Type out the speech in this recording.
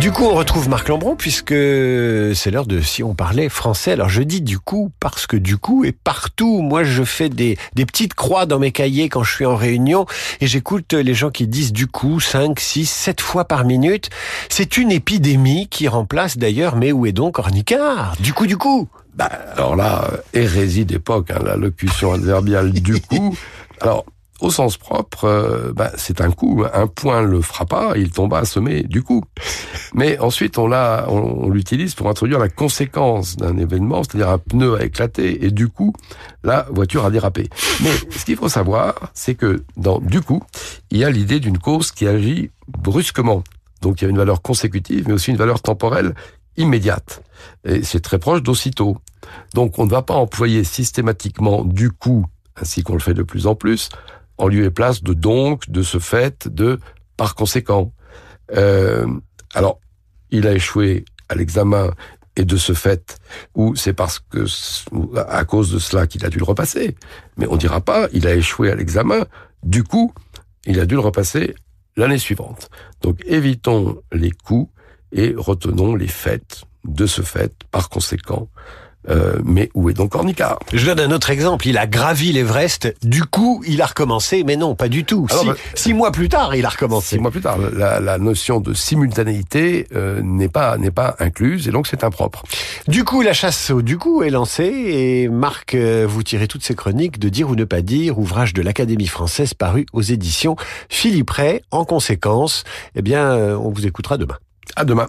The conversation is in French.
Du coup, on retrouve Marc Lambron puisque c'est l'heure de si on parlait français. Alors je dis du coup parce que du coup est partout. Moi, je fais des, des petites croix dans mes cahiers quand je suis en réunion et j'écoute les gens qui disent du coup 5, 6, 7 fois par minute. C'est une épidémie qui remplace d'ailleurs mais où est donc Ornicard Du coup, du coup bah, alors là, hérésie d'époque, hein, la locution adverbiale du coup. Alors, au sens propre, euh, bah, c'est un coup. Un point le frappa, il tomba assommé du coup. Mais ensuite, on l'a, on, l'utilise pour introduire la conséquence d'un événement, c'est-à-dire un pneu a éclaté et du coup, la voiture a dérapé. Mais ce qu'il faut savoir, c'est que dans du coup, il y a l'idée d'une cause qui agit brusquement. Donc il y a une valeur consécutive, mais aussi une valeur temporelle immédiate. Et c'est très proche d'aussitôt. Donc on ne va pas employer systématiquement du coup, ainsi qu'on le fait de plus en plus, en lieu et place de donc, de ce fait, de par conséquent. Euh, alors, il a échoué à l'examen et de ce fait, ou c'est parce que à cause de cela qu'il a dû le repasser. Mais on dira pas, il a échoué à l'examen, du coup, il a dû le repasser l'année suivante. Donc évitons les coups et retenons les faits de ce fait, par conséquent, euh, mais où est donc Ornicard Je donne un autre exemple. Il a gravi l'Everest. Du coup, il a recommencé. Mais non, pas du tout. Ah bah, six, mois plus tard, il a recommencé. Six mois plus tard, la, la notion de simultanéité euh, n'est pas n'est pas incluse et donc c'est impropre. Du coup, la chasse au du coup est lancée et Marc, euh, vous tirez toutes ces chroniques de Dire ou ne pas dire, ouvrage de l'Académie française paru aux éditions Philippe Ray. En conséquence, eh bien, on vous écoutera demain. À demain.